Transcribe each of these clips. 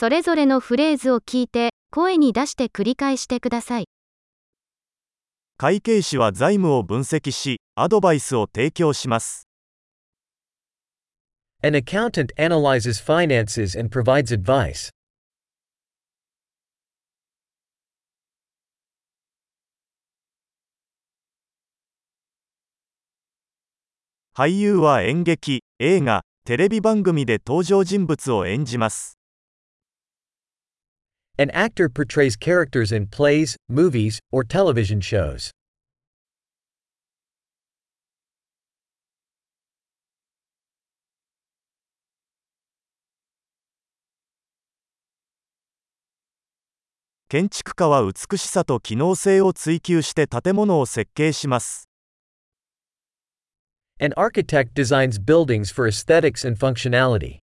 それぞれのフレーズを聞いて、声に出して繰り返してください。会計士は財務を分析し、アドバイスを提供します。An accountant analyzes finances and provides advice. 俳優は演劇、映画、テレビ番組で登場人物を演じます。An actor portrays characters in plays, movies, or television shows. 建築家は美しさと機能性を追求して建物を設計します。 An architect designs buildings for aesthetics and functionality.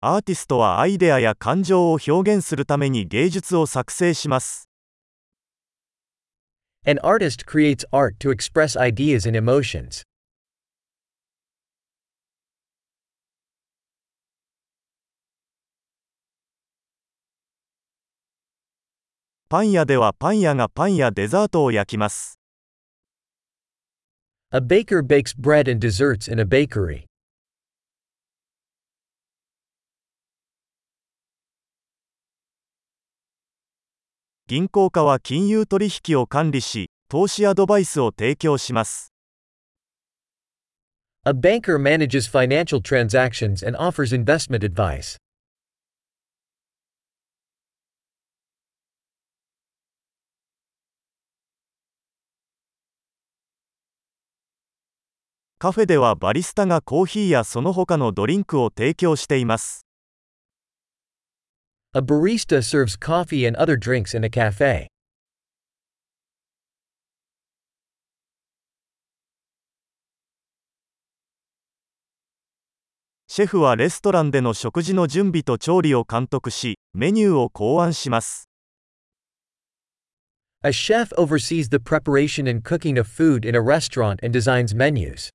アーティストはアイデアや感情を表現するために芸術を作成します。An artist creates art to express ideas and emotions. パン屋ではパン屋がパンやデザートを焼きます。A baker bakes bread and desserts in a bakery. 銀行家は金融取引を管理し、投資アドバイスを提供します。A banker manages financial transactions and offers investment advice. カフェではバリスタがコーヒーやその他のドリンクを提供しています。A barista serves coffee and other drinks in a cafe. A chef oversees the preparation and cooking of food in a restaurant and designs menus.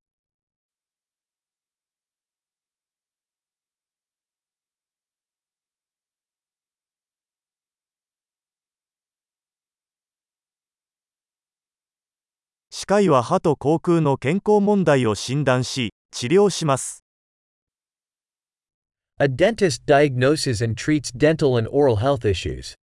歯科医は歯と口腔の健康問題を診断し、治療します。A dentist diagnoses and treats dental and oral health issues.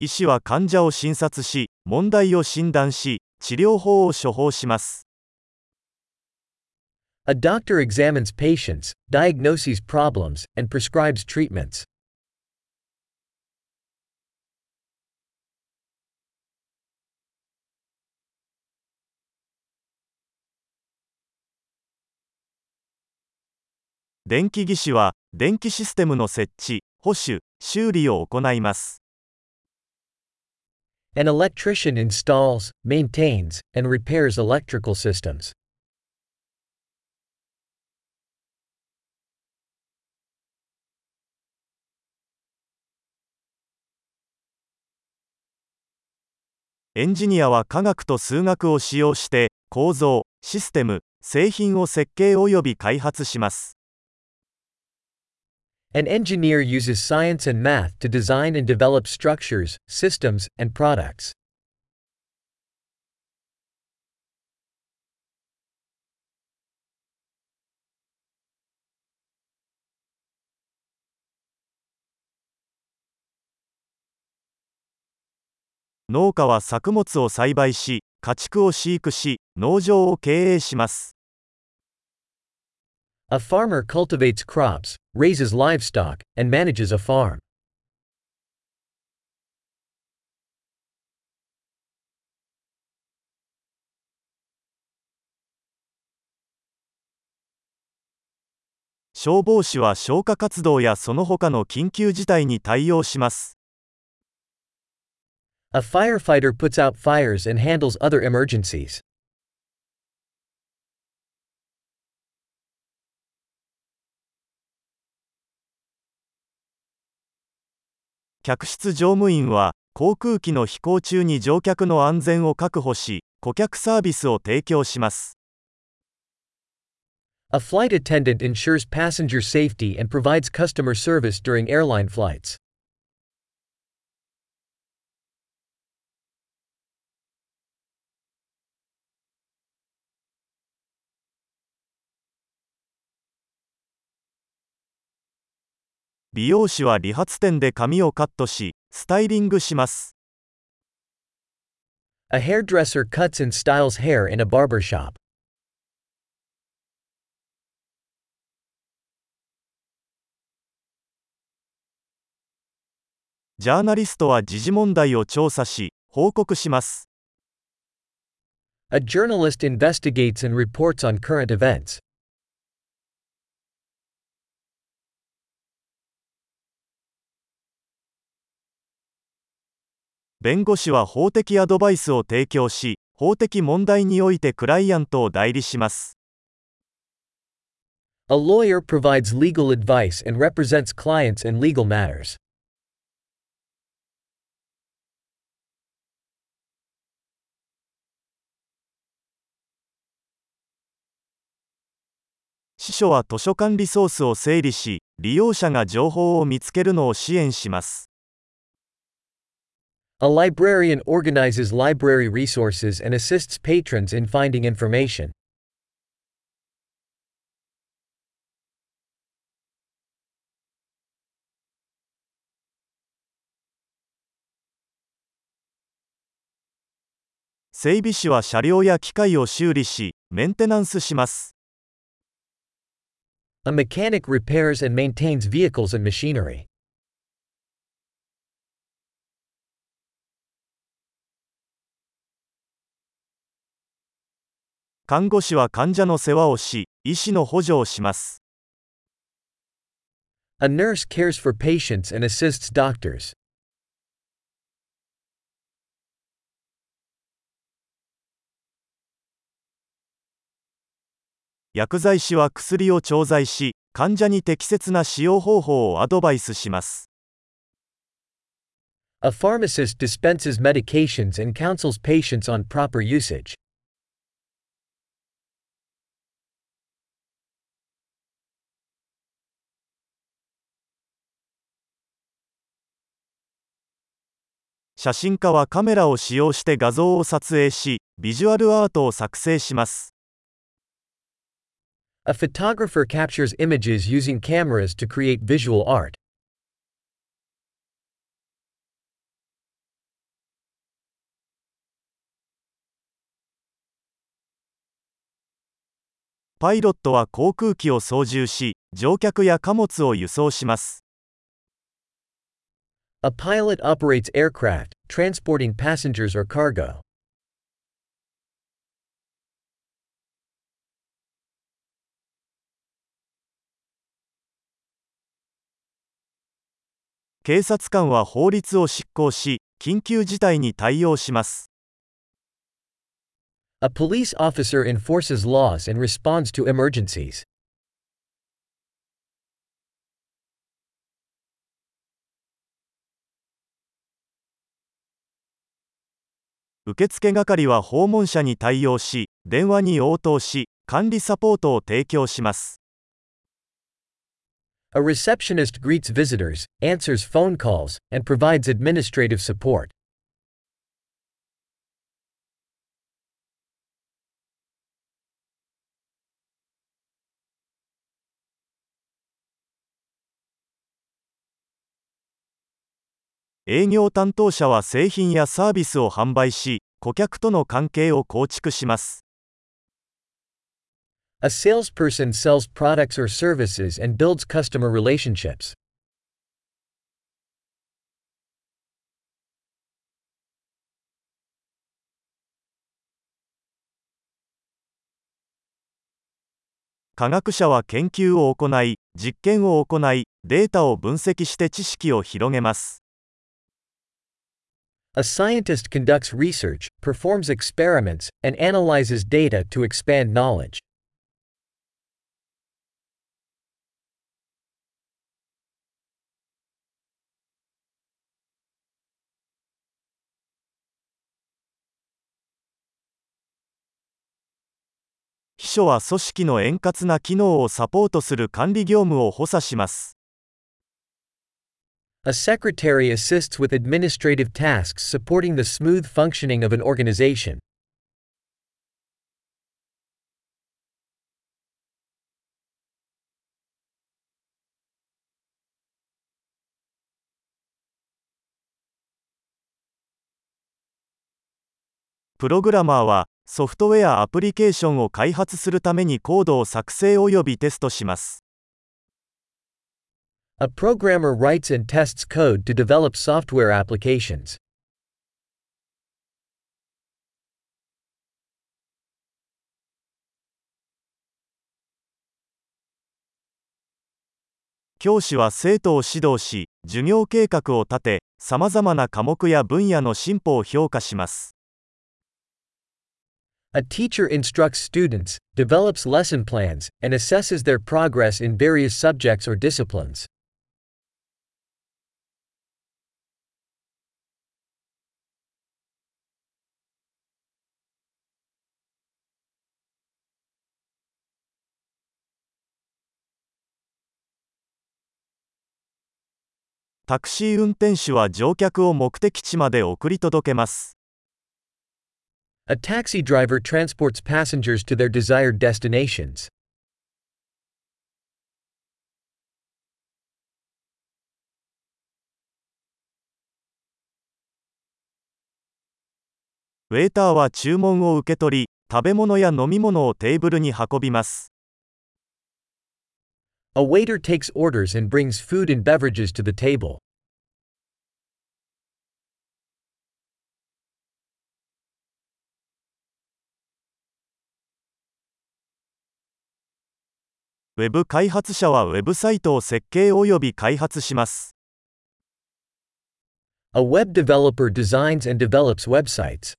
医師は患者を診察し、問題を診断し、治療法を処方します。A doctor examines patients, diagnoses problems, and prescribes treatments. 電気技師は、電気システムの設置、保守、修理を行います。 An electrician installs, maintains, and repairs electrical systems. エンジニアは科学と数学を使用して、構造、システム、製品を設計及び開発します。An engineer uses science and math to design and develop structures, systems, and products. 農家は作物を栽培し、家畜を飼育し、農場を経営します。A farmer cultivates crops, raises livestock, and manages a farm. 消防士は消火活動やその他の緊急事態に対応します。A firefighter puts out fires and handles other emergencies. A flight attendant ensures passenger safety and provides customer service during airline flights. 美容師は理髪店で髪をカットし、スタイリングします。A hairdresser cuts and styles hair in a barber shop. ジャーナリストは時事問題を調査し、報告します。A journalist investigates and reports on current events. 弁護士は法的アドバイスを提供し、法的問題においてクライアントを代理します。A lawyer provides legal advice and represents clients in legal matters. 司書は図書館リソースを整理し、利用者が情報を見つけるのを支援します。A librarian organizes library resources and assists patrons in finding information. 整備士は車両や機械を修理し、メンテナンスします。A mechanic repairs and maintains vehicles and machinery. 看護師は患者の世話をし、医師の補助をします。A nurse cares for patients and assists doctors. 薬剤師は薬を調剤し、患者に適切な使用方法をアドバイスします。A pharmacist dispenses medications and counsels patients on proper usage. 写真家はカメラを使用して画像を撮影し、ビジュアルアートを作成します。A photographer captures images using cameras to create visual art. パイロットは航空機を操縦し、乗客や貨物を輸送します。A pilot operates aircraft, transporting passengers or cargo. 警察官は法律を執行し、緊急事態に対応します。A police officer enforces laws and responds to emergencies. 付係は訪問者に対応し、電話に応答し、管理サポートを提供します。A receptionist greets visitors, answers phone calls, and provides administrative support. 営業担当者は製品やサービスを販売し、顧客との関係を構築します。A salesperson sells products or services and builds customer relationships. 科学者は研究を行い、実験を行い、データを分析して知識を広げます。A scientist conducts research, performs experiments, and analyzes data to expand knowledge. 秘書は組織の円滑な機能をサポートする管理業務を補佐します。A secretary assists with administrative tasks supporting the smooth functioning of an organization. プログラマーは、ソフトウェアアプリケーションを開発するためにコードを作成及びテストします。A programmer writes and tests code to develop software applications. A teacher instructs students, develops lesson plans, and assesses their progress in various subjects or disciplines. タクシー運転手は乗客を目的地まで送り届けます。A taxi driver transports passengers to their desired destinations. ウェーターは注文を受け取り、食べ物や飲み物をテーブルに運びます。A waiter takes orders and brings food and beverages to the table. ウェブ開発者はウェブサイトを設計及び開発します。 A web developer designs and develops websites.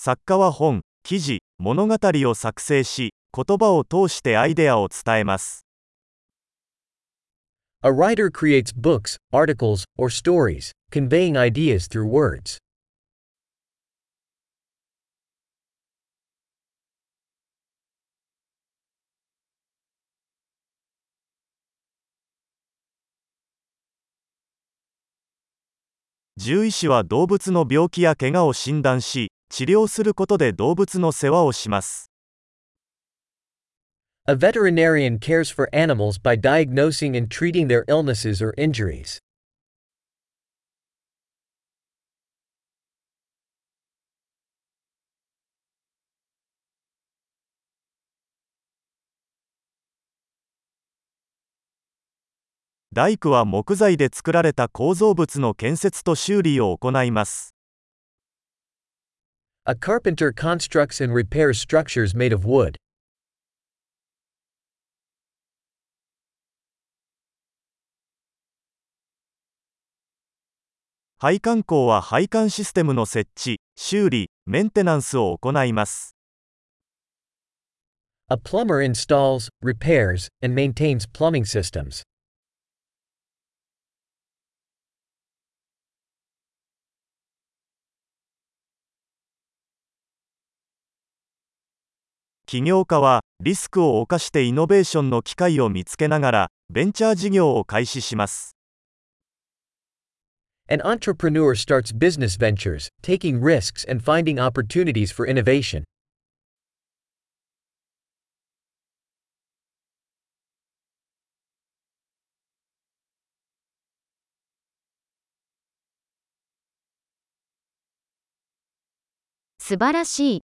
作家は本、記事、物語を作成し、言葉を通してアイデアを伝えます。A writer creates books, articles, or stories, conveying ideas through words. 獣医師は動物の病気や怪我を診断し、治療することで動物の世話をします。A veterinarian cares for animals by diagnosing and treating their illnesses or injuries. 大工は木材で作られた構造物の建設と修理を行います。A carpenter constructs and repairs structures made of wood. 配管工は配管システムの設置、修理、メンテナンスを行います。 A plumber installs, repairs, and maintains plumbing systems. 起業家はリスクを冒してイノベーションの機会を見つけながらベンチャー事業を開始します。An entrepreneur starts business ventures, taking risks and finding opportunities for innovation. 素晴らしい。